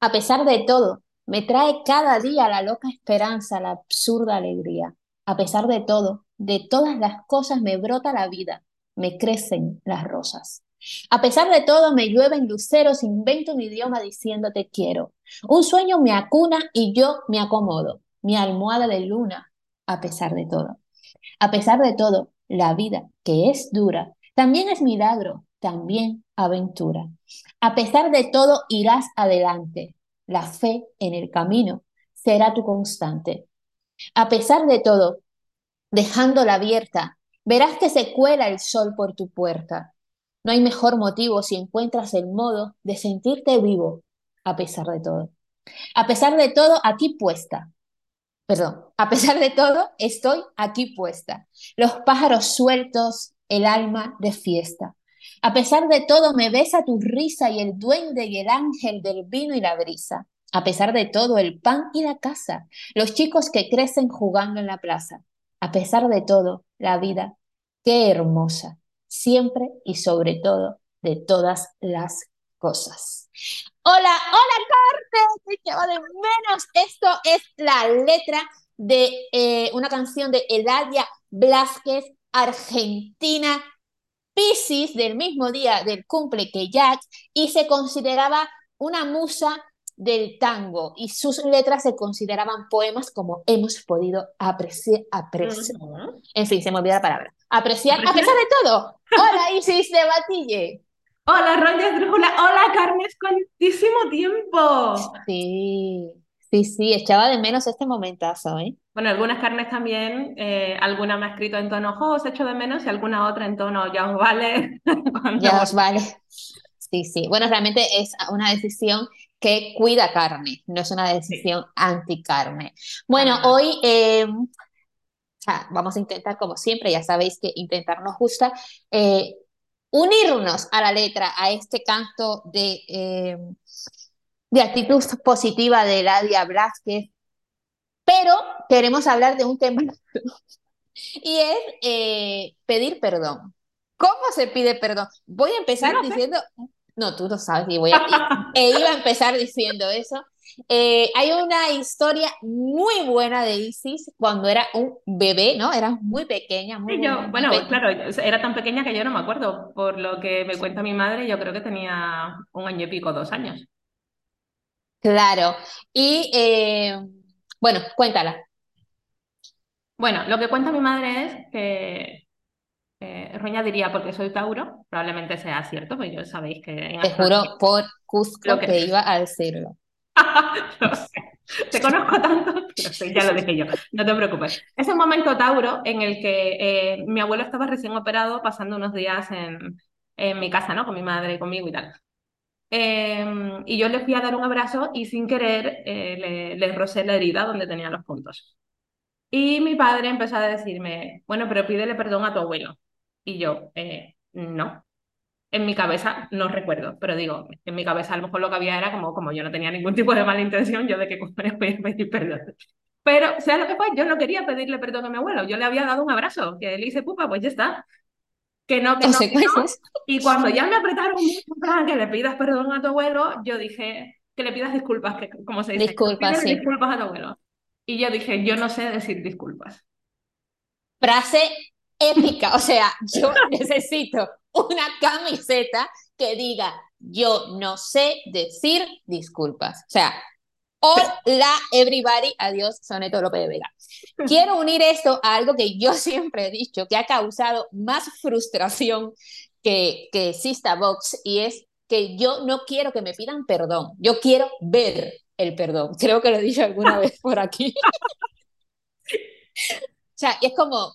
A pesar de todo, me trae cada día la loca esperanza, la absurda alegría. A pesar de todo, de todas las cosas me brota la vida, me crecen las rosas. A pesar de todo, me llueven luceros, invento un idioma diciendo te quiero. Un sueño me acuna y yo me acomodo, mi almohada de luna, a pesar de todo. A pesar de todo, la vida, que es dura, también es milagro, también aventura. A pesar de todo, irás adelante. La fe en el camino será tu constante. A pesar de todo, dejándola abierta, verás que se cuela el sol por tu puerta. No hay mejor motivo si encuentras el modo de sentirte vivo a pesar de todo. A pesar de todo, aquí puesta. Perdón, a pesar de todo, estoy aquí puesta. Los pájaros sueltos, el alma de fiesta. A pesar de todo, me besa tu risa y el duende y el ángel del vino y la brisa. A pesar de todo, el pan y la casa, los chicos que crecen jugando en la plaza. A pesar de todo, la vida, qué hermosa, siempre y sobre todo de todas las cosas. Hola, hola Carmen, te echaba de menos. Esto es la letra de eh, una canción de Eladia Blasquez, argentina, Piscis, del mismo día del cumple que Jack, y se consideraba una musa del tango y sus letras se consideraban poemas como hemos podido apreciar, apreciar. En fin, se me olvidó la palabra. Apreciar, a pesar de todo. Hola Isis de Batille. Hola Roger Drújula. Hola Carmen, cuantísimo tiempo. Sí, sí, sí, echaba de menos este momentazo, ¿eh? Bueno, algunas carnes también, eh, alguna me ha escrito en tono, os echo de menos y alguna otra en tono, ya os vale. ya os vale. Sí, sí. Bueno, realmente es una decisión que cuida carne, no es una decisión anti-carne. Bueno, hoy eh, vamos a intentar, como siempre, ya sabéis que intentar nos gusta, eh, unirnos a la letra, a este canto de, eh, de actitud positiva de Ladia Blázquez, pero queremos hablar de un tema y es pedir perdón. ¿Cómo se pide perdón? Voy a empezar diciendo no, tú lo sabes y voy a, e iba a empezar diciendo eso. Eh, hay una historia muy buena de Isis cuando era un bebé, ¿no? Era muy pequeña. Muy, yo, bueno, claro, era tan pequeña que yo no me acuerdo. Por lo que me cuenta mi madre, yo creo que tenía un año y pico, dos años. Claro. Y eh, bueno, cuéntala. Bueno, lo que cuenta mi madre es que eh, Roña diría porque soy Tauro, probablemente sea cierto, pues yo sabéis que... Te juro por Cusco que... iba a decirlo. Te conozco tanto, pero ya lo dije yo, no te preocupes. Es un momento Tauro en el que eh, mi abuelo estaba recién operado, pasando unos días en, en mi casa, ¿no? Con mi madre y conmigo y tal. Em, y yo le fui a dar un abrazo y sin querer eh, le, le rocé la herida donde tenía los puntos. Y mi padre empezó a decirme, bueno, pero pídele perdón a tu abuelo. Y yo, eh, no. En mi cabeza no recuerdo, pero digo, en mi cabeza a lo mejor lo que había era como, como yo no tenía ningún tipo de mala intención, yo de que voy a pedir perdón. Pero, sea lo que fue, yo no quería pedirle perdón a mi abuelo, yo le había dado un abrazo, que le hice pupa, pues ya está. Que no, que no, Y cuando ya me apretaron mucho que le pidas perdón a tu abuelo, yo dije que le pidas disculpas, que como se dice, disculpas, sí. disculpas a tu abuelo. Y yo dije, yo no sé decir disculpas. Frase épica. O sea, yo necesito una camiseta que diga, yo no sé decir disculpas. O sea, hola everybody, adiós, Soneto López de Vega. Quiero unir esto a algo que yo siempre he dicho, que ha causado más frustración que, que exista Vox, y es que yo no quiero que me pidan perdón, yo quiero ver el perdón. Creo que lo he dicho alguna vez por aquí. o sea, es como,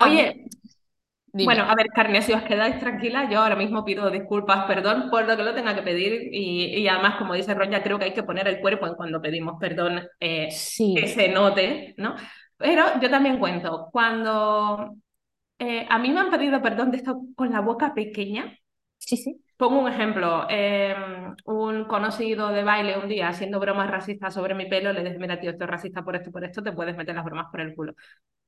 Oye, bueno, a ver, Carne, si os quedáis tranquila, yo ahora mismo pido disculpas, perdón por lo que lo tenga que pedir y, además, como dice Ron, creo que hay que poner el cuerpo en cuando pedimos perdón, eh, que se note, ¿no? Pero yo también cuento, cuando eh, a mí me han pedido perdón de esto con la boca pequeña, sí, sí. Pongo un ejemplo, em, un conocido de baile un día haciendo bromas racistas sobre mi pelo, le dije, mira tío, esto es racista por esto, por esto, te puedes meter las bromas por el culo.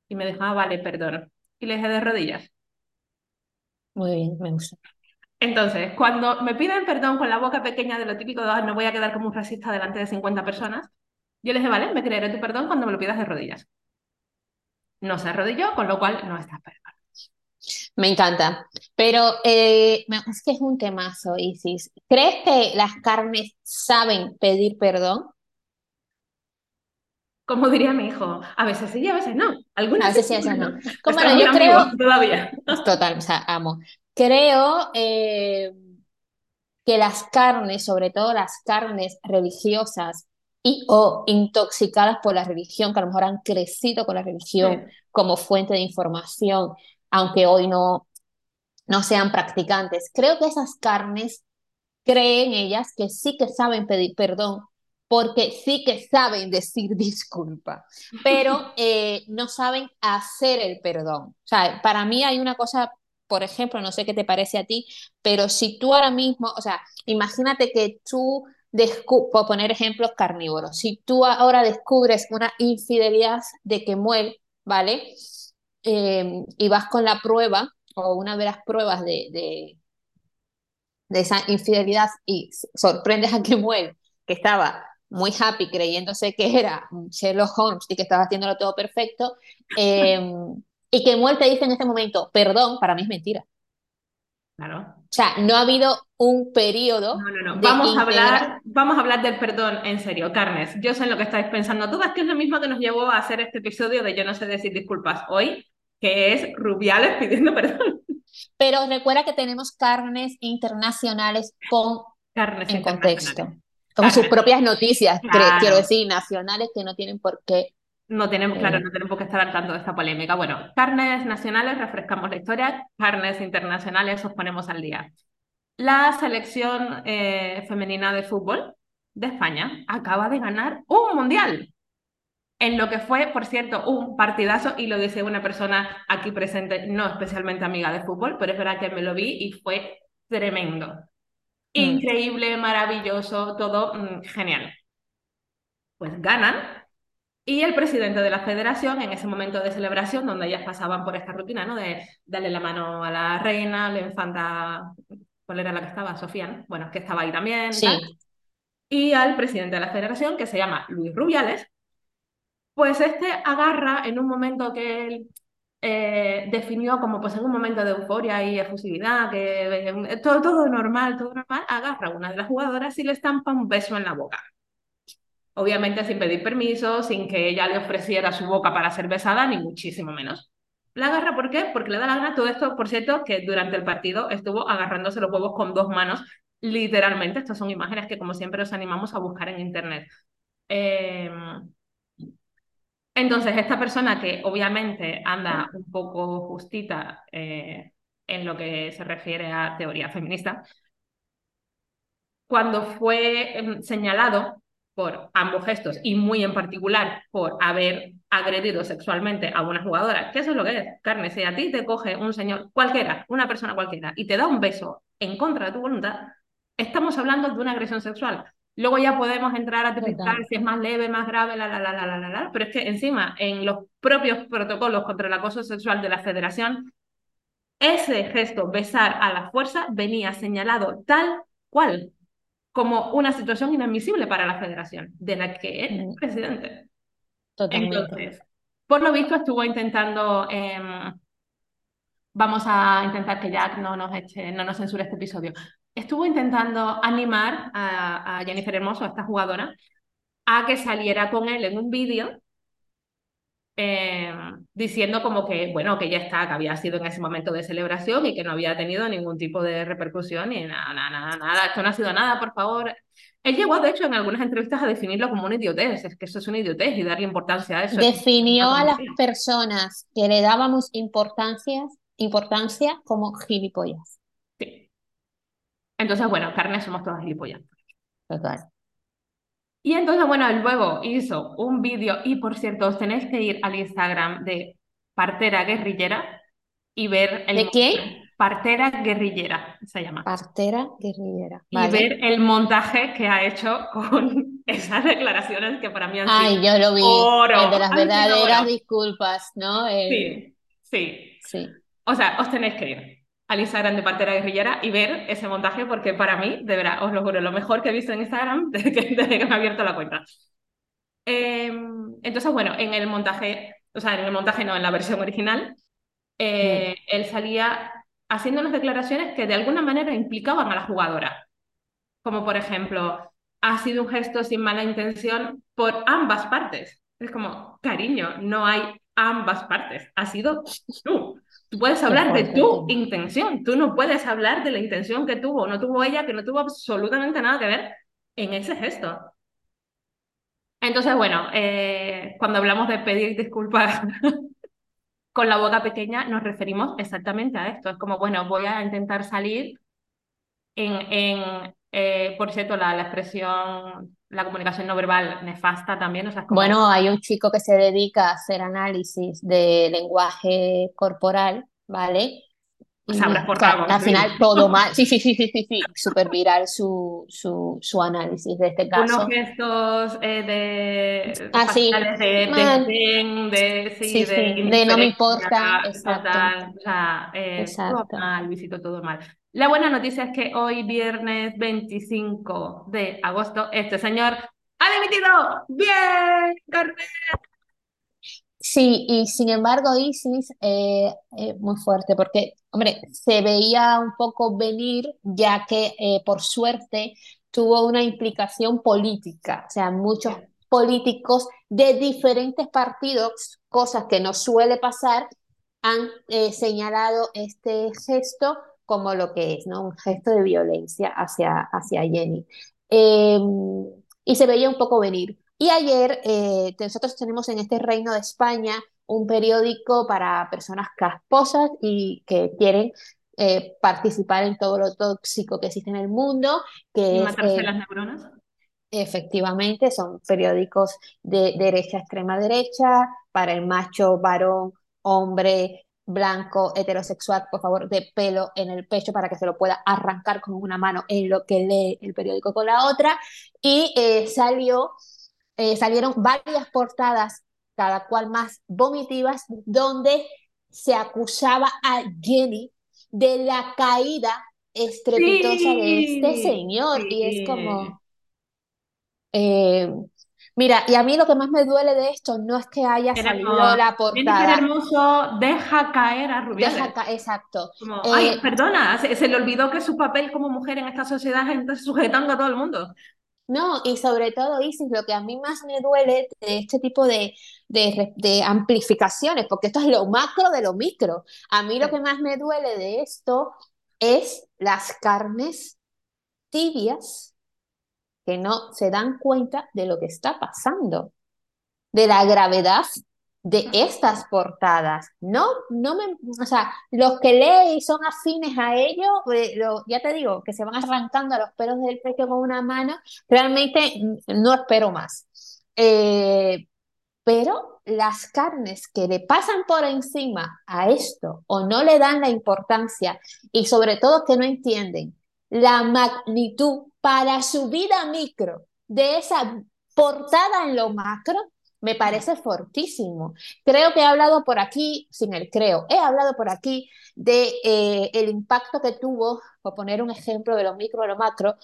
Y me dijo, ah, vale, perdón y le dejé de rodillas. Muy bien, me gusta. Entonces, cuando me piden perdón con la boca pequeña de lo típico de "Ah, no voy a quedar como un racista delante de 50 personas, yo les dije, vale, me creeré tu perdón cuando me lo pidas de rodillas. No se arrodilló, con lo cual no está perdón. Me encanta. Pero eh, es que es un temazo, Isis. ¿Crees que las carnes saben pedir perdón? Como diría mi hijo, a veces sí a veces no. A Algunas veces sí, a veces no. Como, bueno, yo creo, todavía. total, o sea, amo. Creo eh, que las carnes, sobre todo las carnes religiosas y o intoxicadas por la religión, que a lo mejor han crecido con la religión Sí, como fuente de información, aunque hoy no, no sean practicantes, creo que esas carnes creen ellas que sí que saben pedir perdón, porque sí que saben decir disculpa, pero eh, no saben hacer el perdón. O sea, para mí hay una cosa, por ejemplo, no sé qué te parece a ti, pero si tú ahora mismo, o sea, imagínate que tú, por poner ejemplos carnívoros, si tú ahora descubres una infidelidad de que muere, ¿vale? Eh, y vas con la prueba o una de las pruebas de, de de esa infidelidad y sorprendes a Kemuel, que estaba muy happy creyéndose que era Sherlock Holmes y que estaba haciéndolo todo perfecto, eh, y Kemuel te dice en este momento, perdón, para mí es mentira. claro. O sea, no ha habido un periodo No, no, no. Vamos a hablar, vamos a hablar del perdón en serio, Carnes. Yo sé en lo que estáis pensando todas, que es lo mismo que nos llevó a hacer este episodio de Yo no sé decir disculpas hoy, que es Rubiales pidiendo perdón. Pero recuerda que tenemos carnes internacionales con, Carnes en contexto, con sus propias noticias, Claro. quiero decir, nacionales que no tienen por qué. No tenemos, claro, Eh. no tenemos que estar al tanto de esta polémica. Bueno, carnes nacionales, refrescamos la historia, carnes internacionales, os ponemos al día. La selección eh, femenina de fútbol de España acaba de ganar un mundial. En lo que fue, por cierto, un partidazo, y lo dice una persona aquí presente, no especialmente amiga de fútbol, pero es verdad que me lo vi y fue tremendo. Increíble, maravilloso, todo mm, genial. Pues ganan y el presidente de la federación, en ese momento de celebración, donde ellas pasaban por esta rutina, ¿no? De darle la mano a la reina, la infanta, ¿cuál era la que estaba? Sofía, ¿no? Bueno, que estaba ahí también. Sí, tal. Y al presidente de la federación, que se llama Luis Rubiales, pues este agarra en un momento que él eh, definió como pues en un momento de euforia y efusividad, que eh, todo, todo normal, todo normal, agarra a una de las jugadoras y le estampa un beso en la boca. Obviamente sin pedir permiso, sin que ella le ofreciera su boca para ser besada, ni muchísimo menos. La agarra, ¿por qué? Porque le da la gana todo esto, por cierto, que durante el partido estuvo agarrándose los huevos con dos manos, literalmente. Estas son imágenes que, como siempre, os animamos a buscar en internet. Eh, entonces, esta persona que obviamente anda un poco justita eh, en lo que se refiere a teoría feminista, cuando fue em, señalado por ambos gestos y muy en particular por haber agredido sexualmente a una jugadora, que eso es lo que es, carne, si a ti te coge un señor cualquiera, una persona cualquiera, y te da un beso en contra de tu voluntad, estamos hablando de una agresión sexual. Luego ya podemos entrar a Total. si es más leve, más grave, la, la, la, la, la, la, la, pero es que encima en los propios protocolos contra el acoso sexual de la federación, ese gesto, besar a la fuerza, venía señalado tal cual como una situación inadmisible para la federación, de la que es Mm. presidente. totalmente. Entonces, por lo visto estuvo intentando, em, vamos a intentar que Jack no nos eche, no nos censure este episodio, estuvo intentando animar a, a Jennifer Hermoso, a esta jugadora, a que saliera con él en un vídeo eh, diciendo como que, bueno, que ya está, que había sido en ese momento de celebración y que no había tenido ningún tipo de repercusión ni nada, nada, nada, esto no ha sido nada, por favor. Él llegó, de hecho, en algunas entrevistas a definirlo como una idiotez, es que eso es una idiotez y darle importancia a eso. es Definió a las personas que le dábamos importancia, importancia como gilipollas. Entonces, bueno, carne somos todas gilipollas. Total. Y entonces, bueno, luego hizo un vídeo, y por cierto, os tenéis que ir al Instagram de Partera Guerrillera y ver el ¿De montaje. Partera Guerrillera se llama. Partera guerrillera. Y Vale. ver el montaje que ha hecho con esas declaraciones que para mí han Ay, sido yo lo vi. oro, El de las verdaderas disculpas, ¿no? El- Sí, sí. sí. O sea, os tenéis que ir. Al Instagram de Pantera Guerrillera y ver ese montaje, porque para mí, de verdad, os lo juro, lo mejor que he visto en Instagram desde que, desde que me he abierto la cuenta. Eh, entonces, bueno, en el montaje, o sea, en el montaje no, en la versión original, eh, él salía haciendo unas declaraciones que de alguna manera implicaban a la jugadora. Como por ejemplo, ha sido un gesto sin mala intención por ambas partes. Es como, cariño, no hay ambas partes, ha sido tú. Tú puedes hablar de tu intención, tú no puedes hablar de la intención que tuvo no tuvo ella, que no tuvo absolutamente nada que ver en ese gesto. Entonces, bueno, eh, cuando hablamos de pedir disculpas con la boca pequeña, nos referimos exactamente a esto. Es como, bueno, voy a intentar salir en, en eh, por cierto, la, la, expresión, la comunicación no verbal nefasta también. O sea, como... Bueno, hay un chico que se dedica a hacer análisis de lenguaje corporal, ¿vale? Y, habrás portado, al final todo mal. Sí, sí, sí, sí, sí, sí. Súper viral su, su, su, análisis de este caso. Unos gestos eh, de, ah, sí. de, de, de, sí, sí, de, de, no me importa. Exacto. Total, o sea, eh, Exacto. todo mal, visito todo mal. La buena noticia es que hoy, viernes 25 de agosto, este señor ha dimitido. ¡Bien, Carmen! Sí, y sin embargo, Isis, eh, eh, muy fuerte, porque, hombre, se veía un poco venir, ya que eh, por suerte tuvo una implicación política, o sea, muchos políticos de diferentes partidos, cosas que no suele pasar, han eh, señalado este gesto como lo que es, ¿no? Un gesto de violencia hacia, hacia Jenny. Eh, y se veía un poco venir. Y ayer eh, nosotros tenemos en este reino de España un periódico para personas casposas y que quieren eh, participar en todo lo tóxico que existe en el mundo. Que ¿Y matarse eh, las neuronas? Efectivamente, son periódicos de derecha, extrema derecha, para el macho, varón, hombre, blanco, heterosexual, por favor, de pelo en el pecho para que se lo pueda arrancar con una mano en lo que lee el periódico con la otra. Y eh, salió, eh, salieron varias portadas, cada cual más vomitivas, donde se acusaba a Jenny de la caída estrepitosa sí, de este señor. Sí. Y es como... Eh, Mira, y a mí lo que más me duele de esto no es que haya Era salido como, la portada. Hermoso deja caer a Rubiales. Deja ca- exacto. Como, Eh, ay, perdona, se, se le olvidó que su papel como mujer en esta sociedad es sujetando a todo el mundo. no, y sobre todo, Isis, lo que a mí más me duele de este tipo de, de, de amplificaciones, porque esto es lo macro de lo micro. A mí lo que más me duele de esto es las carnes tibias que no se dan cuenta de lo que está pasando, de la gravedad de estas portadas. No, no me, o sea, los que leen y son afines a ello, eh, lo- ya te digo, que se van arrancando a los pelos del pecho con una mano, realmente no espero más. Eh, pero las carnes que le pasan por encima a esto o no le dan la importancia y sobre todo que no entienden la magnitud para su vida micro de esa portada en lo macro, me parece fortísimo. Creo que he hablado por aquí, sin el creo, he hablado por aquí de eh, el impacto que tuvo, por poner un ejemplo de lo micro a lo macro,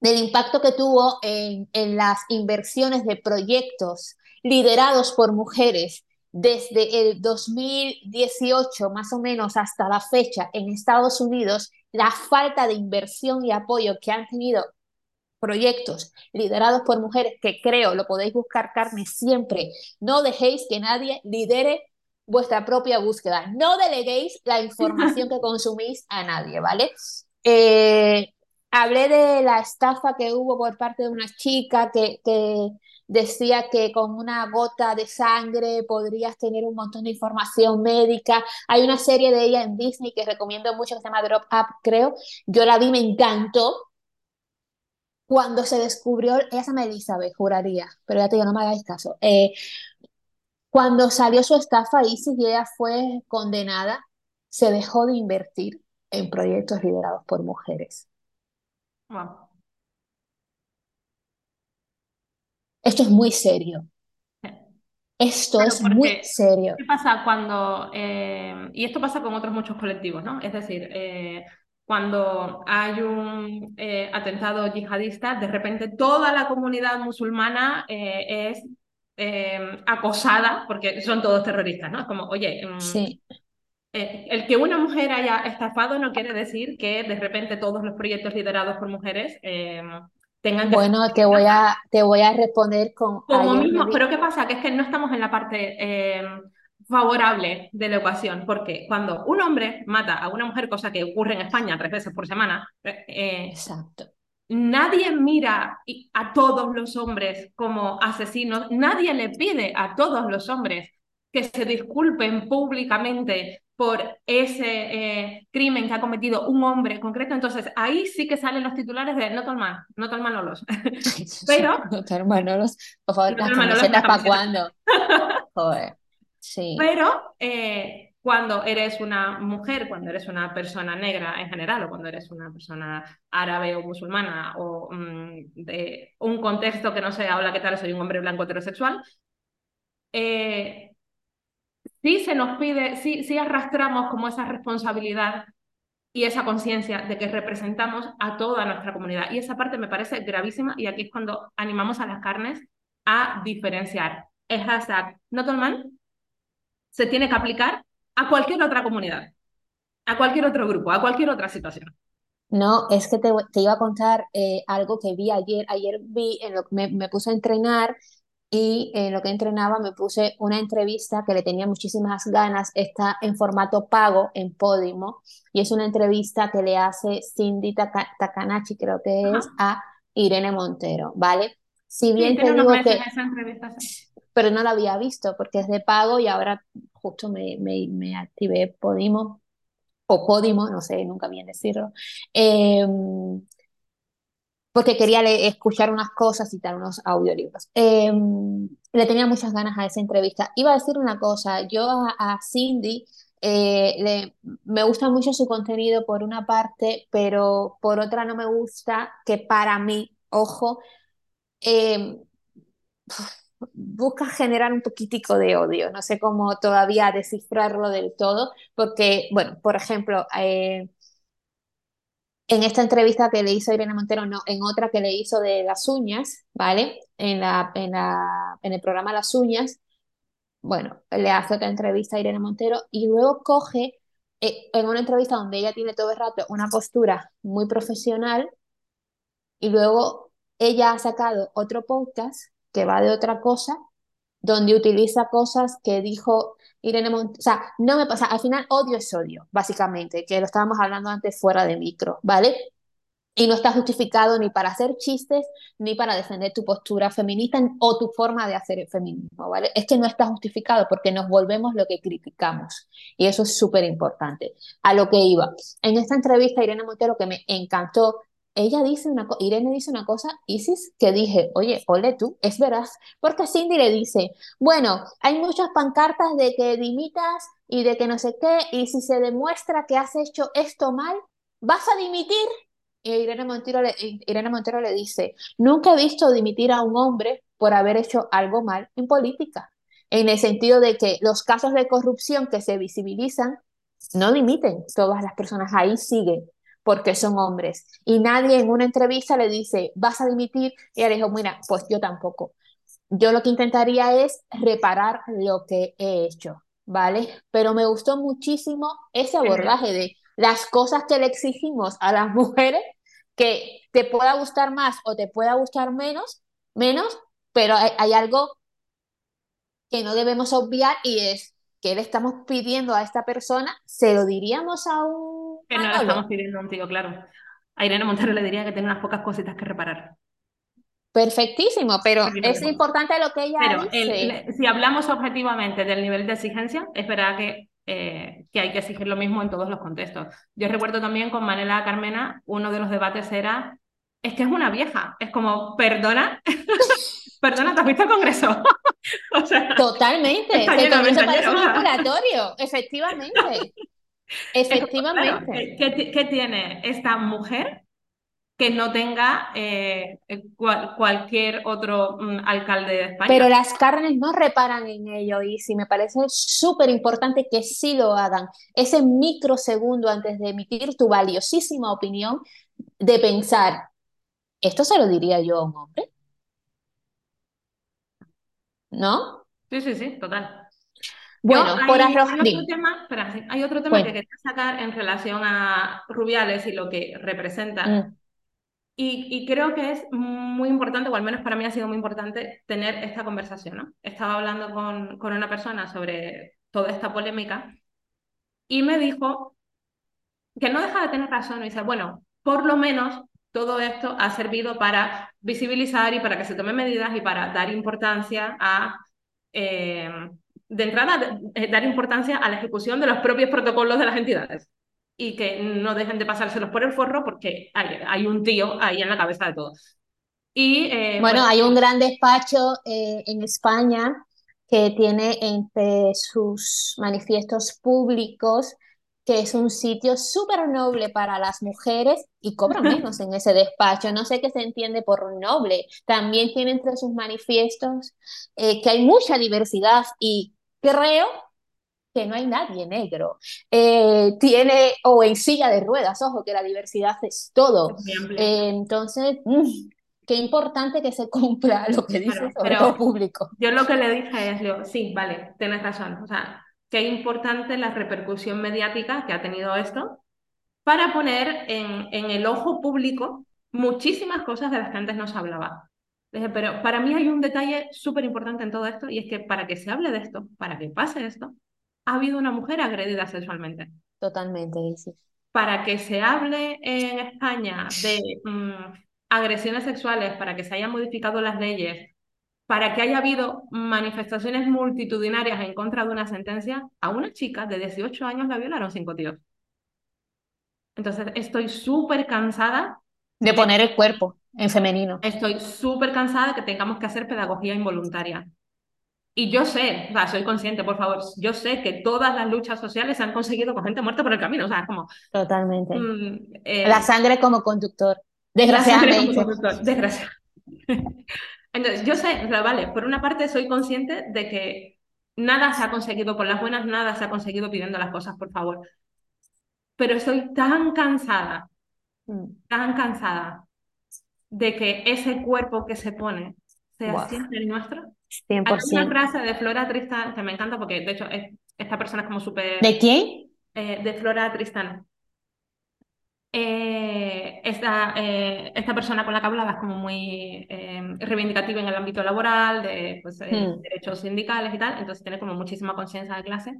del impacto que tuvo en, en las inversiones de proyectos liderados por mujeres desde el 2018 más o menos hasta la fecha en Estados Unidos, la falta de inversión y apoyo que han tenido proyectos liderados por mujeres, que creo lo podéis buscar, Carmen, siempre. No dejéis que nadie lidere vuestra propia búsqueda. No deleguéis la información que consumís a nadie, ¿vale? Eh, hablé de la estafa que hubo por parte de una chica que, que decía que con una gota de sangre podrías tener un montón de información médica. Hay una serie de ella en Disney que recomiendo mucho que se llama Drop Up, creo. Yo la vi, me encantó. Cuando se descubrió, ella se llama Elizabeth, juraría, pero ya te digo, no me hagáis caso. Eh, cuando salió su estafa, Isis y ella fue condenada, se dejó de invertir en proyectos liderados por mujeres. Wow. Esto es muy serio. Esto es muy serio. ¿qué pasa cuando, eh, y esto pasa con otros muchos colectivos, ¿no? Es decir, eh, cuando hay un eh, atentado yihadista, de repente toda la comunidad musulmana es eh, acosada, porque son todos terroristas, ¿no? Es como, oye, mm, Sí. eh, el que una mujer haya estafado no quiere decir que de repente todos los proyectos liderados por mujeres eh, tengan que Bueno, te voy a, te voy a responder con como mismo, pero ¿qué pasa? Que es que no estamos en la parte eh, favorable de la ecuación, porque cuando un hombre mata a una mujer, cosa que ocurre en España tres veces por semana, eh, eh, Exacto. nadie mira a todos los hombres como asesinos, nadie le pide a todos los hombres que se disculpen públicamente por ese eh, crimen que ha cometido un hombre concreto. Entonces, ahí sí que salen los titulares de no Tolman, no Tolman Lolos. Pero, No, tu hermano, los- por favor, no las para cuándo. Joder. Sí, Pero eh, cuando eres una mujer, cuando eres una persona negra en general, o cuando eres una persona árabe o musulmana, o mm, de un contexto que no sea, hola, ¿qué tal? Soy un hombre blanco heterosexual, eh, sí se nos pide, sí, sí arrastramos como esa responsabilidad y esa conciencia de que representamos a toda nuestra comunidad. Y esa parte me parece gravísima y aquí es cuando animamos a las carnes a diferenciar. El hashtag no Tolman se tiene que aplicar a cualquier otra comunidad, a cualquier otro grupo, a cualquier otra situación. No, es que te, te iba a contar eh, algo que vi ayer. Ayer vi, en lo, me, me puse a entrenar y en lo que entrenaba me puse una entrevista que le tenía muchísimas ganas. Está en formato pago en Podimo y es una entrevista que le hace Cindy Taka- Takanashi, creo que es, Ajá. a Irene Montero, ¿vale? Si bien te digo que, esa entrevista. sí. pero no la había visto porque es de pago y ahora justo me, me, me activé Podimo o Podimo, no sé nunca bien decirlo. Eh, porque quería escuchar unas cosas y tal, unos audiolibros. Eh, le tenía muchas ganas a esa entrevista. Iba a decir una cosa, yo a, Cindy eh, le, me gusta mucho su contenido por una parte, pero por otra no me gusta que para mí, ojo, eh, busca generar un poquitico de odio. No sé cómo todavía descifrarlo del todo, porque, bueno, por ejemplo, eh, en esta entrevista que le hizo Irene Montero, no, en otra que le hizo de las uñas, ¿vale? En la, en la, en el programa Las uñas, bueno, le hace otra entrevista a Irene Montero y luego coge eh, en una entrevista donde ella tiene todo el rato una postura muy profesional y luego ella ha sacado otro podcast que va de otra cosa, donde utiliza cosas que dijo Irene Montero. O sea, no me pasa, al final odio es odio, básicamente, que lo estábamos hablando antes fuera de micro, ¿vale? Y no está justificado ni para hacer chistes, ni para defender tu postura feminista o tu forma de hacer el feminismo, ¿vale? Es que no está justificado porque nos volvemos lo que criticamos. Y eso es súper importante. A lo que iba. En esta entrevista, Irene Montero, que me encantó, ella dice una cosa, Irene dice una cosa, Isis, que dije, oye, ole tú, es verdad. Porque Cindy le dice, bueno, hay muchas pancartas de que dimitas y de que no sé qué, y si se demuestra que has hecho esto mal, ¿vas a dimitir? Y Irene Montero, le, Irene Montero le dice, nunca he visto dimitir a un hombre por haber hecho algo mal en política, en el sentido de que los casos de corrupción que se visibilizan no dimiten, todas las personas ahí siguen porque son hombres. Y nadie en una entrevista le dice, vas a dimitir, y ella dijo, mira, pues yo tampoco. Yo lo que intentaría es reparar lo que he hecho, ¿vale? Pero me gustó muchísimo ese abordaje de las cosas que le exigimos a las mujeres, que te pueda gustar más o te pueda gustar menos, menos, pero hay, hay algo que no debemos obviar y es que le estamos pidiendo a esta persona, ¿se lo diríamos a un Que no le Manolo? estamos pidiendo tío, claro. A Irene Montero le diría que tiene unas pocas cositas que reparar. Perfectísimo, pero es importante lo que ella Pero dice. si hablamos objetivamente del nivel de exigencia, es verdad que, eh, que hay que exigir lo mismo en todos los contextos. Yo recuerdo también con Manela Carmena, uno de los debates era, es que es una vieja, es como, perdona, perdona, ¿te has visto el Congreso? o sea, Totalmente, el Congreso parece un mensajeros. ambulatorio, efectivamente, claro. ¿qué, qué tiene esta mujer que no tenga eh, cual, cualquier otro mm, alcalde de España. Pero las carnes no reparan en ello y sí me parece súper importante que sí lo hagan. Ese microsegundo antes de emitir tu valiosísima opinión de pensar, ¿esto se lo diría yo a un hombre? ¿No? Sí, sí, sí, total. Bueno, Yo, por hay, arroz, hay otro tema, espera, hay otro tema que cuenta. quería sacar en relación a Rubiales y lo que representa. Mm, Y, y creo que es muy importante, o al menos para mí ha sido muy importante, tener esta conversación, ¿no? Estaba hablando con, con una persona sobre toda esta polémica y me dijo que no deja de tener razón. Y dice, bueno, por lo menos todo esto ha servido para visibilizar y para que se tomen medidas y para dar importancia a, eh, de entrada, eh, dar importancia a la ejecución de los propios protocolos de las entidades y que no dejen de pasárselos por el forro porque hay, hay un tío ahí en la cabeza de todo. Y eh, Bueno, pues hay un gran despacho eh, en España que tiene entre sus manifiestos públicos que es un sitio súper noble para las mujeres y cobran menos en ese despacho. No sé qué se entiende por noble. También tiene entre sus manifiestos eh, que hay mucha diversidad y creo que no hay nadie negro. Eh, tiene, o en silla de ruedas, ojo, que la diversidad es todo. Eh, entonces, mm, qué importante que se cumpla lo que dice Claro, sobre todo público. yo lo que le dije es, Leo, sí, vale, tienes razón. O sea, qué importante la repercusión mediática que ha tenido esto para poner en, en el ojo público muchísimas cosas de las que antes no se hablaba. Dije, pero para mí hay un detalle súper importante en todo esto y es que para que se hable de esto, para que pase esto, ha habido una mujer agredida sexualmente. Totalmente, Isis. Para que se hable en España de mm, agresiones sexuales, para que se hayan modificado las leyes, para que haya habido manifestaciones multitudinarias en contra de una sentencia, a una chica de 18 años la violaron cinco tíos. Entonces, estoy súper cansada de poner el cuerpo en femenino. Estoy súper cansada de que tengamos que hacer pedagogía involuntaria. Y yo sé, o sea, soy consciente, por favor, yo sé que todas las luchas sociales se han conseguido con gente muerta por el camino. O sea, como Totalmente. mm, La eh, sangre como conductor, la sangre como desgraciadamente. conductor, desgracia. Entonces, yo sé, o sea, vale, por una parte soy consciente de que nada se ha conseguido por las buenas, nada se ha conseguido pidiendo las cosas, por favor. Pero estoy tan cansada, Mm, tan cansada de que ese cuerpo que se pone sea Wow, siempre el nuestro. Hay una 100%. frase de Flora Tristán que me encanta porque, de hecho, es- esta persona es como súper... ¿De quién? eh, de Flora Tristán. Eh, esta, eh, esta persona con la que hablaba es como muy eh, reivindicativa en el ámbito laboral, de pues, eh, Mm, derechos sindicales y tal, entonces tiene como muchísima conciencia de clase.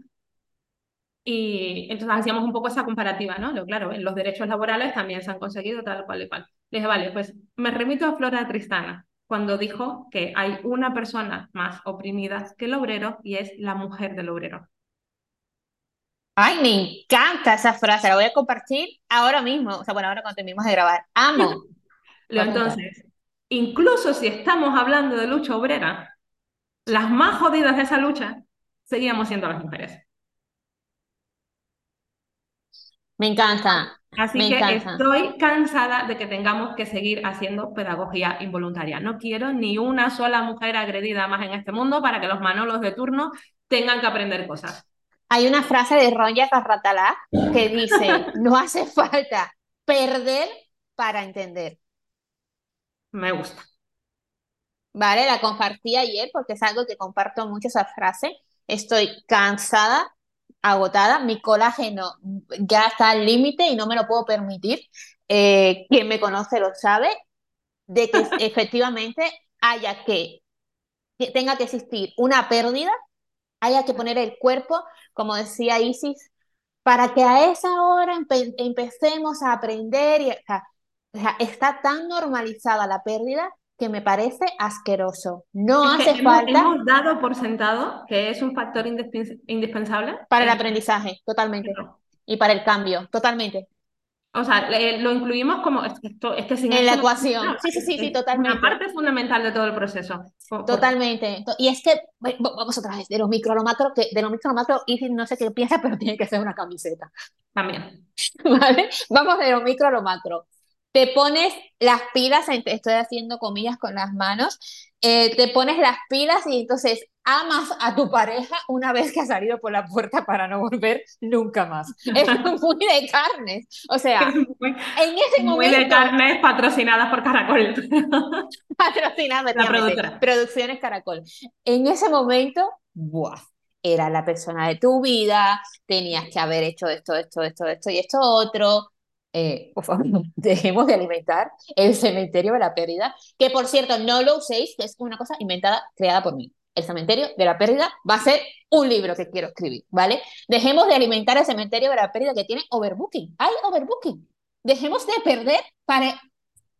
Y entonces hacíamos un poco esa comparativa, ¿no? Lo, claro, en los derechos laborales también se han conseguido tal cual y cual. Le dije, vale, pues me remito a Flora Tristana, cuando dijo que hay una persona más oprimida que el obrero y es la mujer del obrero. Ay, me encanta esa frase, la voy a compartir ahora mismo. O sea, bueno, ahora cuando terminemos de grabar. Amo. Entonces, incluso si estamos hablando de lucha obrera, las más jodidas de esa lucha seguíamos siendo las mujeres. Me encanta, Así me que encanta. estoy cansada de que tengamos que seguir haciendo pedagogía involuntaria. No quiero ni una sola mujer agredida más en este mundo para que los manolos de turno tengan que aprender cosas. Hay una frase de Ronya Carratalá que dice, no hace falta perder para entender. Me gusta. ¿Vale? La compartí ayer porque es algo que comparto mucho esa frase. Estoy cansada, agotada, mi colágeno ya está al límite y no me lo puedo permitir. Eh, quien me conoce lo sabe, de que efectivamente haya que, que tenga que existir una pérdida, haya que poner el cuerpo, como decía Isis, para que a esa hora empe- empecemos a aprender. Y, o sea, está tan normalizada la pérdida que me parece asqueroso. No Es hace hemos, falta hemos dado por sentado que es un factor indispens- indispensable. para el en- aprendizaje, totalmente. no. Y para el cambio, totalmente. O sea, lo incluimos como, esto- es que sin En la no ecuación. funciona. Sí, sí, sí, sí, Es una totalmente. parte fundamental de todo el proceso. Por- Totalmente. To- Y es que, vamos otra vez, de lo micro a lo macro, que de lo micro a lo macro, Isis no sé qué piensa, pero tiene que ser una camiseta. también. ¿Vale? Vamos de lo micro a lo macro. Te pones las pilas, estoy haciendo comillas con las manos, eh, te pones las pilas y entonces amas a tu pareja una vez que ha salido por la puerta para no volver nunca más. Es muy de carnes. O sea, en ese momento. Muy de carnes patrocinadas por Caracol. patrocinadas, la productora. Producciones Caracol. En ese momento, ¡buah! Era la persona de tu vida, tenías que haber hecho esto, esto, esto, esto y esto otro eh, por favor, dejemos de alimentar el cementerio de la pérdida, que por cierto, no lo uséis, que es una cosa inventada, creada por mí. El cementerio de la pérdida va a ser un libro que quiero escribir, ¿vale? Dejemos de alimentar el cementerio de la pérdida que tiene overbooking. Hay overbooking. Dejemos de perder para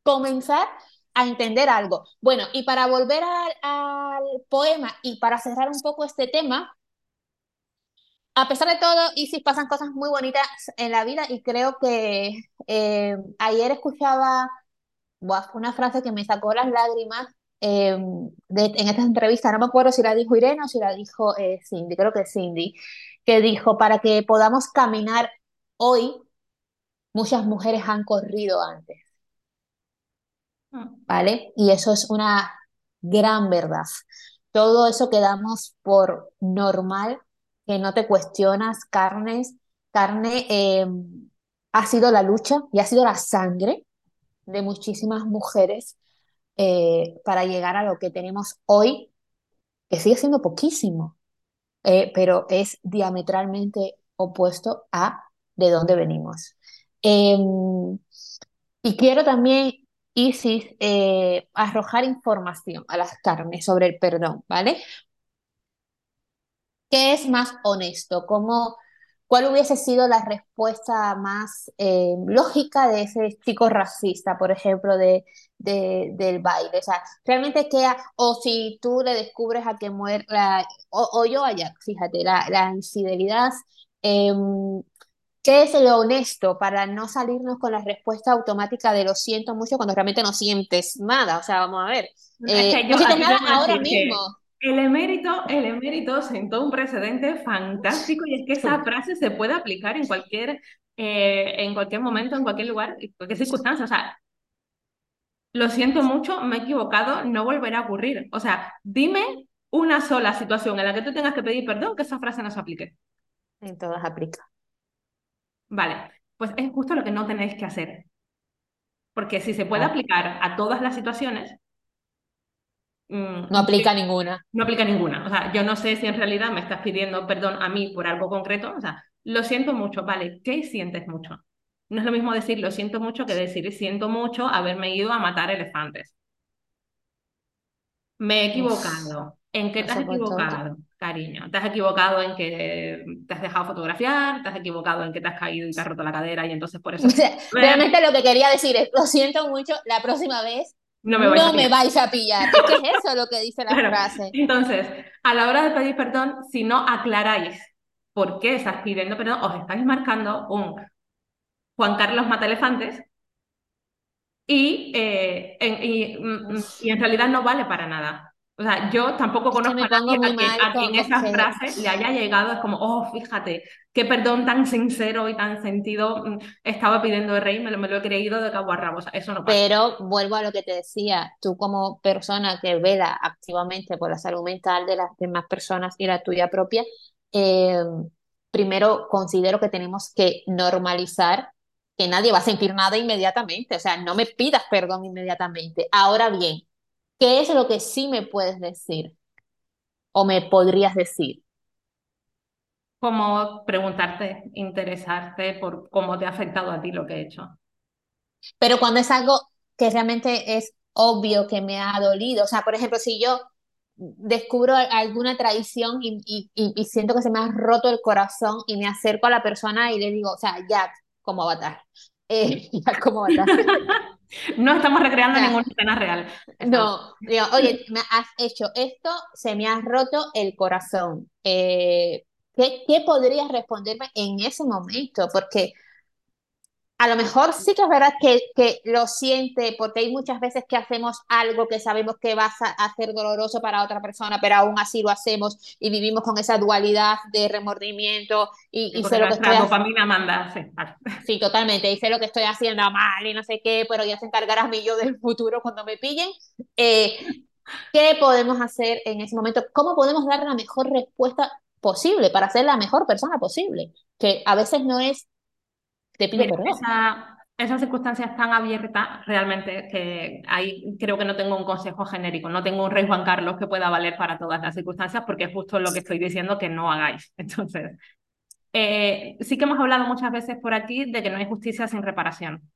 comenzar a entender algo. Bueno, y para volver al, al poema y para cerrar un poco este tema, a pesar de todo, Isis pasan cosas muy bonitas en la vida y creo que eh, ayer escuchaba una frase que me sacó las lágrimas eh, en esta entrevista, no me acuerdo si la dijo Irene o si la dijo eh, Cindy, creo que Cindy, que dijo, para que podamos caminar hoy, muchas mujeres han corrido antes. Mm. ¿Vale? Y eso es una gran verdad. Todo eso que damos por normal que no te cuestionas, carnes, carne eh, ha sido la lucha y ha sido la sangre de muchísimas mujeres eh, para llegar a lo que tenemos hoy, que sigue siendo poquísimo, eh, pero es diametralmente opuesto a de dónde venimos. Em, y quiero también, Isis, arrojar información a las carnes sobre el perdón, ¿vale? ¿Qué es más honesto? ¿Cómo, ¿Cuál hubiese sido la respuesta más eh, lógica de ese chico racista, por ejemplo, de, del baile? O sea, realmente queda, o si tú le descubres a que muere, o, yo allá, fíjate, la, la infidelidad, em, ¿qué es lo honesto para no salirnos con la respuesta automática de lo siento mucho cuando realmente no sientes nada? O sea, vamos a ver. Eh, no sientes nada ahora mismo. El emérito, el emérito sentó un precedente fantástico y es que esa frase se puede aplicar en cualquier, eh, en cualquier momento, en cualquier lugar, en cualquier circunstancia. O sea, lo siento mucho, me he equivocado, no volverá a ocurrir. O sea, dime una sola situación en la que tú tengas que pedir perdón que esa frase no se aplique. En todas aplica. Vale, pues es justo lo que no tenéis que hacer. Porque si se puede aplicar a todas las situaciones, no aplica ninguna. No aplica ninguna. O sea, yo no sé si en realidad me estás pidiendo perdón a mí por algo concreto. O sea, lo siento mucho, vale, ¿qué sientes mucho? No es lo mismo decir lo siento mucho que decir siento mucho haberme ido a matar elefantes. Me he equivocado. ¿En qué te has equivocado, cariño? ¿Te has equivocado en que te has dejado fotografiar? ¿Te has equivocado en que te has caído y te has roto la cadera y entonces por eso... realmente lo que quería decir es, lo siento mucho, la próxima vez no me vais, a, pillar. ¿Qué es eso lo que dice la frase? Entonces, a la hora de pedir perdón, si no aclaráis por qué estás pidiendo perdón, os estáis marcando un Juan Carlos mata elefantes y, eh, en, mm, mm, y en realidad no vale para nada. O sea, yo tampoco conozco a nadie a quien, esa frase le haya llegado, es como, oh, fíjate, qué perdón tan sincero y tan sentido mm, estaba pidiendo el rey, me lo, me lo he creído de cabo a rabo. O sea, eso no pasa. Pero vuelvo a lo que te decía, tú como persona que vela activamente por la salud mental de las demás personas y la tuya propia, eh, primero considero que tenemos que normalizar que nadie va a sentir nada inmediatamente, o sea, no me pidas perdón inmediatamente. Ahora bien, ¿Qué es lo que sí me puedes decir? ¿O me podrías decir? Como preguntarte, interesarte por cómo te ha afectado a ti lo que he hecho. Pero cuando es algo que realmente es obvio que me ha dolido, o sea, por ejemplo, si yo descubro alguna traición y, siento que se me ha roto el corazón y me acerco a la persona y le digo, o sea, ya, como avatar, eh. No estamos recreando ninguna escena real. No, digo, oye, me has hecho esto, se me ha roto el corazón. Eh, ¿qué, ¿Qué podrías responderme en ese momento? Porque a lo mejor sí que es verdad que, que, lo siente, porque hay muchas veces que hacemos algo que sabemos que va a ser doloroso para otra persona, pero aún así lo hacemos y vivimos con esa dualidad de remordimiento y, y sé lo que estoy dopamina manda, sí. sí, totalmente, y sé lo que estoy haciendo mal y no sé qué, pero ya se encargará mi yo del futuro cuando me pillen. Eh, ¿Qué podemos hacer en ese momento? ¿Cómo podemos dar la mejor respuesta posible para ser la mejor persona posible? Que a veces no es te pido perdón. Esa, esas circunstancias tan abiertas, realmente, que ahí creo que no tengo un consejo genérico, no tengo un rey Juan Carlos que pueda valer para todas las circunstancias, porque es justo lo que estoy diciendo que no hagáis. Entonces, eh, sí que hemos hablado muchas veces por aquí de que no hay justicia sin reparación.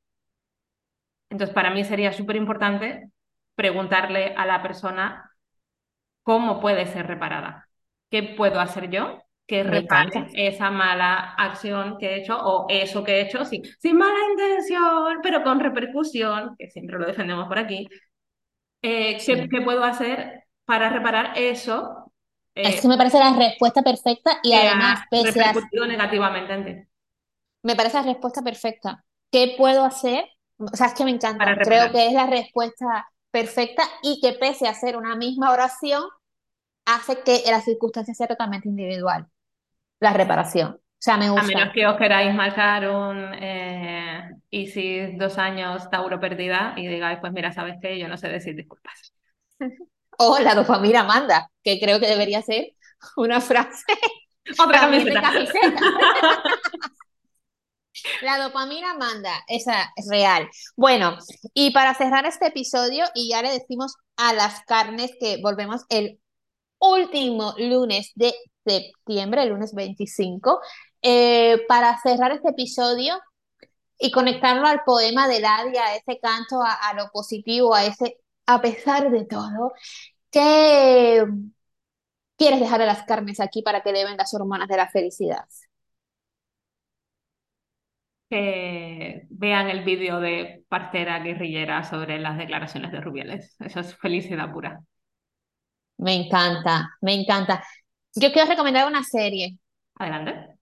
Entonces, para mí sería súper importante preguntarle a la persona cómo puede ser reparada. ¿Qué puedo hacer yo que repare esa mala acción que he hecho o eso que he hecho sin, sin mala intención, pero con repercusión, que siempre lo defendemos por aquí. Eh, ¿qué, puedo hacer para reparar eso? Eh, es que me parece la respuesta perfecta y además pese negativamente en Me parece la respuesta perfecta. ¿Qué puedo hacer? O sea, es que me encanta. Creo que es la respuesta perfecta y que pese a hacer una misma oración, hace que la circunstancia sea totalmente individual la reparación. O sea, me gusta. A menos que os queráis marcar un eh, si dos años Tauro perdida y digáis, pues mira, ¿sabes qué? Yo no sé decir disculpas. O la dopamina manda, que creo que debería ser una frase. Otra camiseta. La dopamina manda, esa es real. Bueno, y para cerrar este episodio, y ya le decimos a las carnes que volvemos el último lunes de septiembre, el lunes 25, eh, para cerrar este episodio y conectarlo al poema de Ladia, a ese canto, a, lo positivo, a ese, a pesar de todo, ¿qué quieres dejar a las carnes aquí para que deben las hormonas de la felicidad? Que vean el vídeo de Partera Guerrillera sobre las declaraciones de Rubiales. Eso es felicidad pura. Me encanta, me encanta. Yo quiero recomendar una serie. Adelante.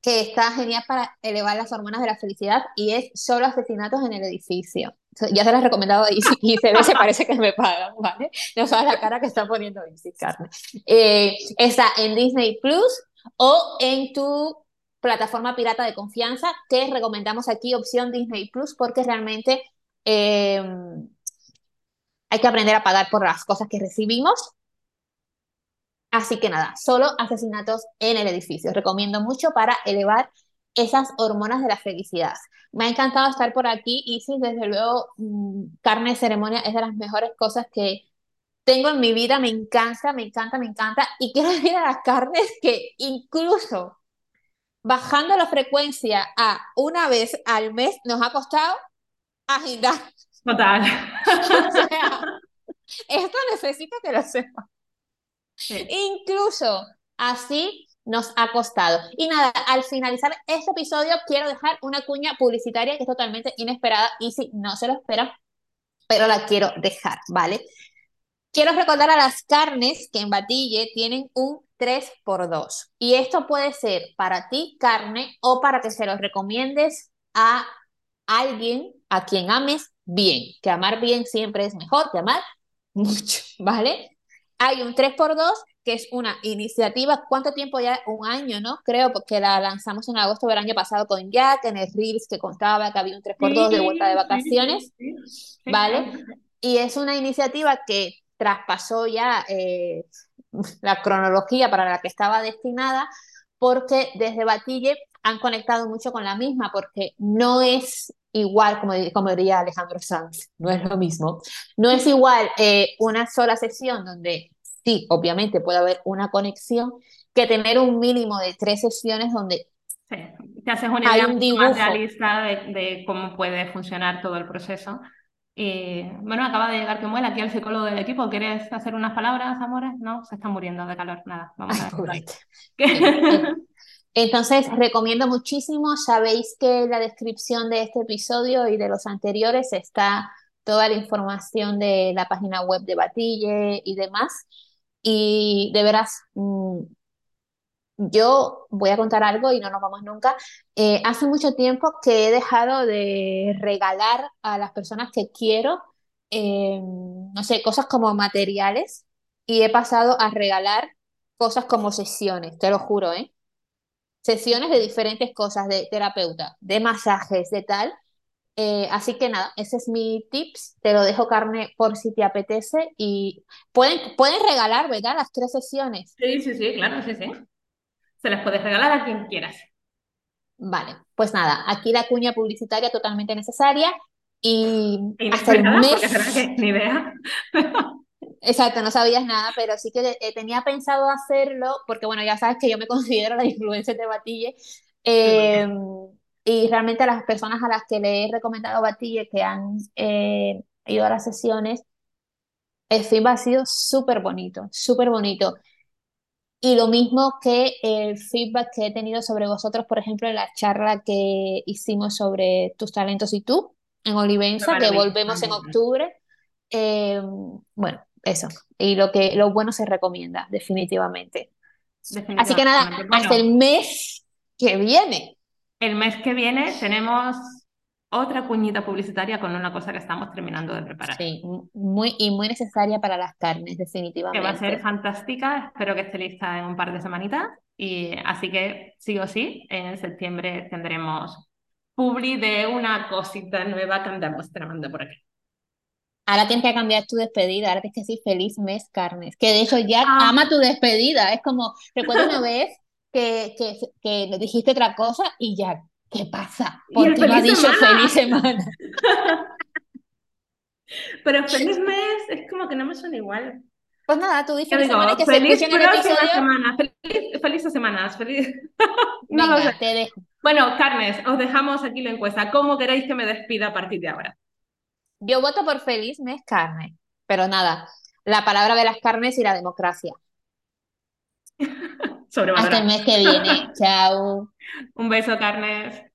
Que está genial para elevar las hormonas de la felicidad y es Solo asesinatos en el edificio. Ya se las he recomendado y, y se ve, se parece que me pagan, ¿vale? No sabes la cara que está poniendo Vinci Carne. Eh, está en Disney Plus o en tu plataforma pirata de confianza, que recomendamos aquí opción Disney Plus porque realmente eh, hay que aprender a pagar por las cosas que recibimos Así que nada, solo asesinatos en el edificio. Recomiendo mucho para elevar esas hormonas de la felicidad. Me ha encantado estar por aquí y sí, desde luego, mm, carne de ceremonia es de las mejores cosas que tengo en mi vida. Me encanta, me encanta, me encanta. Y quiero decir a las carnes que incluso bajando la frecuencia a una vez al mes nos ha costado agendar. Total. esto necesito que lo Incluso así nos ha costado. Y nada, al finalizar este episodio quiero dejar una cuña publicitaria que es totalmente inesperada y si no se lo esperan, pero la quiero dejar, ¿vale? Quiero recordar a las carnes que en Batille tienen un 3x2 y esto puede ser para ti carne o para que se los recomiendes a alguien a quien ames bien, que amar bien siempre es mejor que amar mucho, ¿vale? Hay un 3x2, que es una iniciativa, ¿cuánto tiempo ya? Un año, ¿no? Creo, porque la lanzamos en agosto del año pasado con Jack, en el Reels que contaba que había un 3x2 de vuelta de vacaciones, ¿vale? Y es una iniciativa que traspasó ya eh, la cronología para la que estaba destinada, porque desde Batille han conectado mucho con la misma, porque no es igual, como, como diría Alejandro Sanz, no es lo mismo. No es igual eh, una sola sesión donde sí, obviamente puede haber una conexión, que tener un mínimo de tres sesiones donde sí, te haces una idea más realista de, de, cómo puede funcionar todo el proceso. Y bueno, acaba de llegar que muela aquí al psicólogo del equipo. ¿Quieres hacer unas palabras, amores? No, se está muriendo de calor. Nada, vamos a ver. Entonces, recomiendo muchísimo. Sabéis que en la descripción de este episodio y de los anteriores está toda la información de la página web de Batille y demás. Y de veras, mm, Yo voy a contar algo y no nos vamos nunca. Eh, hace mucho tiempo que he dejado de regalar a las personas que quiero, eh, no sé, cosas como materiales y he pasado a regalar cosas como sesiones, te lo juro, ¿eh? Sesiones de diferentes cosas, de terapeuta, de masajes, de tal. Eh, así que nada, ese es mi tips. Te lo dejo carne por si te apetece y pueden, pueden regalar, ¿verdad? Las tres sesiones. Sí, sí, sí, claro, sí, sí. Se las puedes regalar a quien quieras. Vale, pues nada, aquí la cuña publicitaria totalmente necesaria y hasta el Inesperada, porque será mes, que ni idea. exacto, no sabías nada, pero sí que eh, tenía pensado hacerlo porque bueno, ya sabes que yo me considero la influencer de Batille eh, y realmente a las personas a las que le he recomendado Batille que han eh, ido a las sesiones, el feedback ha sido súper bonito, súper bonito. Y lo mismo que el feedback que he tenido sobre vosotros, por ejemplo, en la charla que hicimos sobre tus talentos y tú en Olivenza, que volvemos en octubre. Eh, bueno, eso. Y lo que lo bueno se recomienda, definitivamente. Así que nada, Definitivamente. hasta el mes que viene. el mes que viene tenemos otra cuñita publicitaria con una cosa que estamos terminando de preparar. Sí, muy y muy necesaria para las carnes, que va a ser definitivamente. fantástica. Espero que esté lista en un par de semanitas. Y así que sí o sí, en septiembre tendremos publi de una cosita nueva que andamos tramando por aquí. Ahora tienes que cambiar tu despedida, ahora tienes que decir feliz mes carnes, que de hecho Jack ama Ah, tu despedida, es como, recuerdo una vez que, que, que dijiste otra cosa y Jack, ¿qué pasa? y ¿Por el qué no has dicho feliz semana. semana? Pero feliz mes es como que no me suena igual. Pues nada, tú di Yo feliz semana que se feliz el próxima episodio. semana, feliz, felices semanas, feliz. No lo sé. Venga, te dejo. Bueno, Carnes, os dejamos aquí la encuesta. ¿Cómo queréis que me despida a partir de ahora? Yo voto por feliz mes carne, pero nada, la palabra de las carnes y la democracia. Hasta el mes que viene, chao. Un beso, Carnes.